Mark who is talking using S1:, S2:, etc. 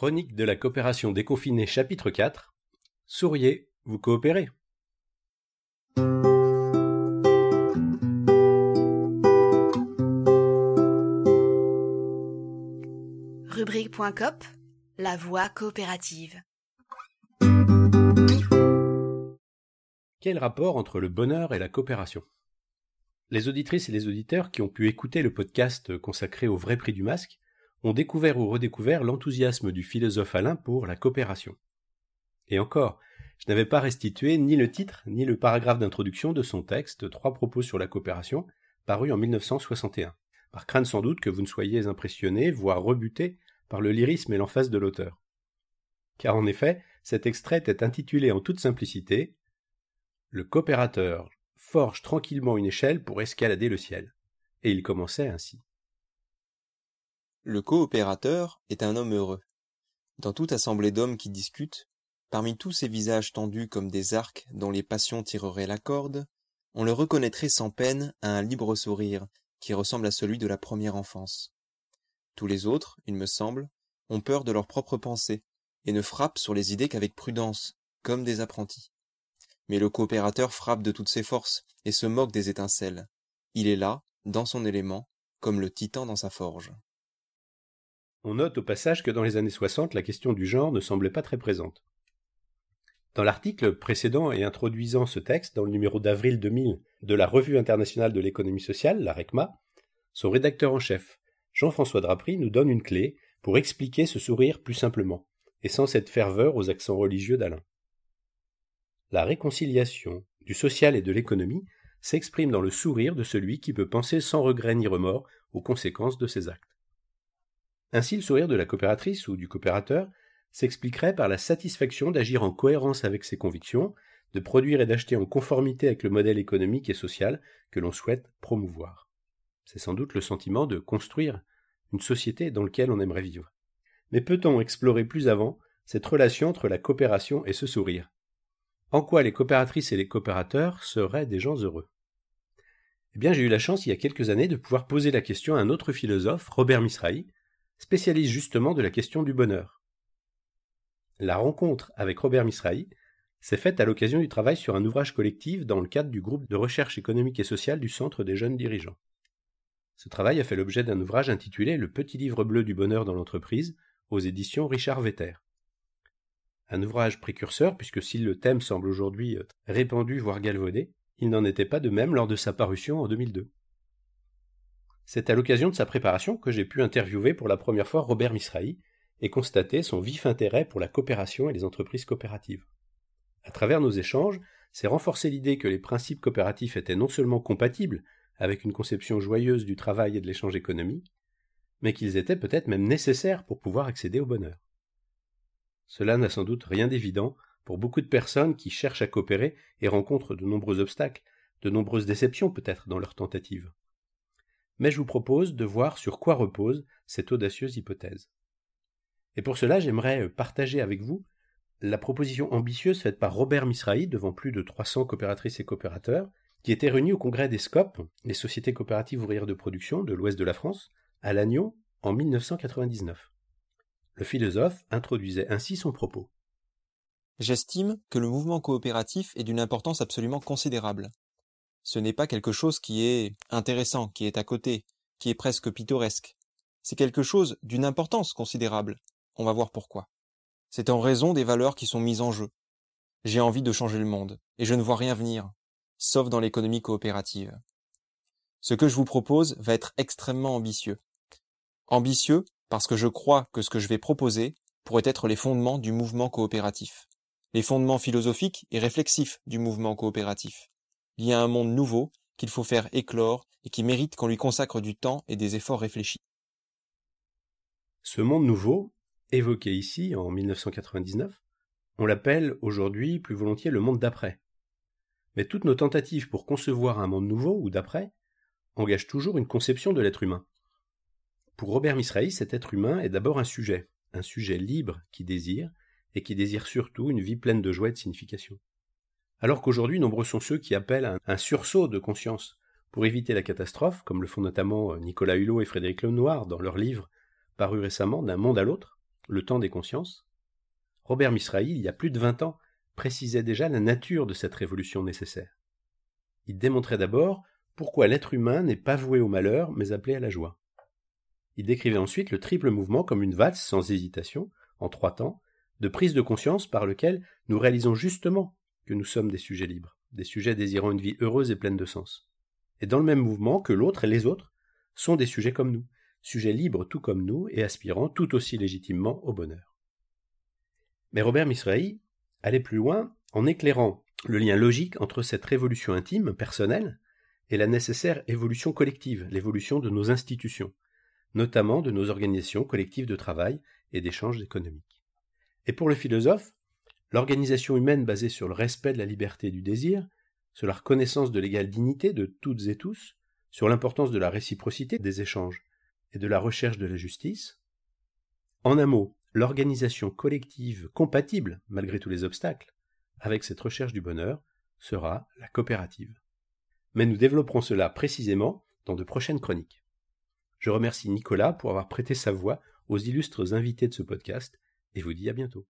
S1: Chronique de la coopération déconfinée chapitre 4 Souriez, vous coopérez
S2: Rubrique.cop La voie coopérative.
S1: Quel rapport entre le bonheur et la coopération? Les auditrices et les auditeurs qui ont pu écouter le podcast consacré au vrai prix du masque ont découvert ou redécouvert l'enthousiasme du philosophe Alain pour la coopération. Et encore, je n'avais pas restitué ni le titre ni le paragraphe d'introduction de son texte Trois propos sur la coopération, paru en 1961, par crainte sans doute que vous ne soyez impressionné, voire rebuté par le lyrisme et l'emphase de l'auteur. Car en effet, cet extrait est intitulé en toute simplicité Le coopérateur forge tranquillement une échelle pour escalader le ciel. Et il commençait ainsi.
S3: Le coopérateur est un homme heureux. Dans toute assemblée d'hommes qui discutent, parmi tous ces visages tendus comme des arcs dont les passions tireraient la corde, on le reconnaîtrait sans peine à un libre sourire qui ressemble à celui de la première enfance. Tous les autres, il me semble, ont peur de leurs propres pensées et ne frappent sur les idées qu'avec prudence, comme des apprentis. Mais le coopérateur frappe de toutes ses forces et se moque des étincelles. Il est là, dans son élément, comme le titan dans sa forge.
S1: On note au passage que dans les années 60, la question du genre ne semblait pas très présente. Dans l'article précédent et introduisant ce texte, dans le numéro d'avril 2000 de la Revue internationale de l'économie sociale, la RECMA, son rédacteur en chef, Jean-François Drapry, nous donne une clé pour expliquer ce sourire plus simplement, et sans cette ferveur aux accents religieux d'Alain. La réconciliation du social et de l'économie s'exprime dans le sourire de celui qui peut penser sans regret ni remords aux conséquences de ses actes. Ainsi, le sourire de la coopératrice ou du coopérateur s'expliquerait par la satisfaction d'agir en cohérence avec ses convictions, de produire et d'acheter en conformité avec le modèle économique et social que l'on souhaite promouvoir. C'est sans doute le sentiment de construire une société dans laquelle on aimerait vivre. Mais peut-on explorer plus avant cette relation entre la coopération et ce sourire? En quoi les coopératrices et les coopérateurs seraient des gens heureux? Eh bien, j'ai eu la chance il y a quelques années de pouvoir poser la question à un autre philosophe, Robert Misrahi, spécialiste justement de la question du bonheur. La rencontre avec Robert Misrahi s'est faite à l'occasion du travail sur un ouvrage collectif dans le cadre du groupe de recherche économique et sociale du Centre des jeunes dirigeants. Ce travail a fait l'objet d'un ouvrage intitulé Le petit livre bleu du bonheur dans l'entreprise aux éditions Richard Vetter. Un ouvrage précurseur puisque si le thème semble aujourd'hui répandu voire galvaudé, il n'en était pas de même lors de sa parution en 2002. C'est à l'occasion de sa préparation que j'ai pu interviewer pour la première fois Robert Misrahi et constater son vif intérêt pour la coopération et les entreprises coopératives. À travers nos échanges, c'est renforcé l'idée que les principes coopératifs étaient non seulement compatibles avec une conception joyeuse du travail et de l'échange économique, mais qu'ils étaient peut-être même nécessaires pour pouvoir accéder au bonheur. Cela n'a sans doute rien d'évident pour beaucoup de personnes qui cherchent à coopérer et rencontrent de nombreux obstacles, de nombreuses déceptions peut-être dans leurs tentatives mais je vous propose de voir sur quoi repose cette audacieuse hypothèse. Et pour cela, j'aimerais partager avec vous la proposition ambitieuse faite par Robert Misrahi devant plus de 300 coopératrices et coopérateurs, qui était réunis au congrès des SCOP, les sociétés coopératives ouvrières de production de l'ouest de la France, à Lannion en 1999. Le philosophe introduisait ainsi son propos.
S3: J'estime que le mouvement coopératif est d'une importance absolument considérable ce n'est pas quelque chose qui est intéressant, qui est à côté, qui est presque pittoresque. C'est quelque chose d'une importance considérable. On va voir pourquoi. C'est en raison des valeurs qui sont mises en jeu. J'ai envie de changer le monde, et je ne vois rien venir, sauf dans l'économie coopérative. Ce que je vous propose va être extrêmement ambitieux. Ambitieux parce que je crois que ce que je vais proposer pourrait être les fondements du mouvement coopératif, les fondements philosophiques et réflexifs du mouvement coopératif il y a un monde nouveau qu'il faut faire éclore et qui mérite qu'on lui consacre du temps et des efforts réfléchis.
S1: Ce monde nouveau, évoqué ici en 1999, on l'appelle aujourd'hui plus volontiers le monde d'après. Mais toutes nos tentatives pour concevoir un monde nouveau ou d'après engagent toujours une conception de l'être humain. Pour Robert Misrahi, cet être humain est d'abord un sujet, un sujet libre qui désire, et qui désire surtout une vie pleine de joie et de signification alors qu'aujourd'hui nombreux sont ceux qui appellent un sursaut de conscience pour éviter la catastrophe, comme le font notamment euh, Nicolas Hulot et Frédéric Lenoir dans leur livre paru récemment D'un monde à l'autre, le temps des consciences, Robert Misrahi, il y a plus de vingt ans, précisait déjà la nature de cette révolution nécessaire. Il démontrait d'abord pourquoi l'être humain n'est pas voué au malheur, mais appelé à la joie. Il décrivait ensuite le triple mouvement comme une valse sans hésitation, en trois temps, de prise de conscience par lequel nous réalisons justement nous sommes des sujets libres, des sujets désirant une vie heureuse et pleine de sens. Et dans le même mouvement que l'autre et les autres sont des sujets comme nous, sujets libres tout comme nous et aspirant tout aussi légitimement au bonheur. Mais Robert Misrahi allait plus loin en éclairant le lien logique entre cette révolution intime, personnelle, et la nécessaire évolution collective, l'évolution de nos institutions, notamment de nos organisations collectives de travail et d'échanges économiques. Et pour le philosophe, l'organisation humaine basée sur le respect de la liberté et du désir, sur la reconnaissance de l'égale dignité de toutes et tous, sur l'importance de la réciprocité des échanges et de la recherche de la justice, en un mot, l'organisation collective compatible, malgré tous les obstacles, avec cette recherche du bonheur, sera la coopérative. Mais nous développerons cela précisément dans de prochaines chroniques. Je remercie Nicolas pour avoir prêté sa voix aux illustres invités de ce podcast et vous dis à bientôt.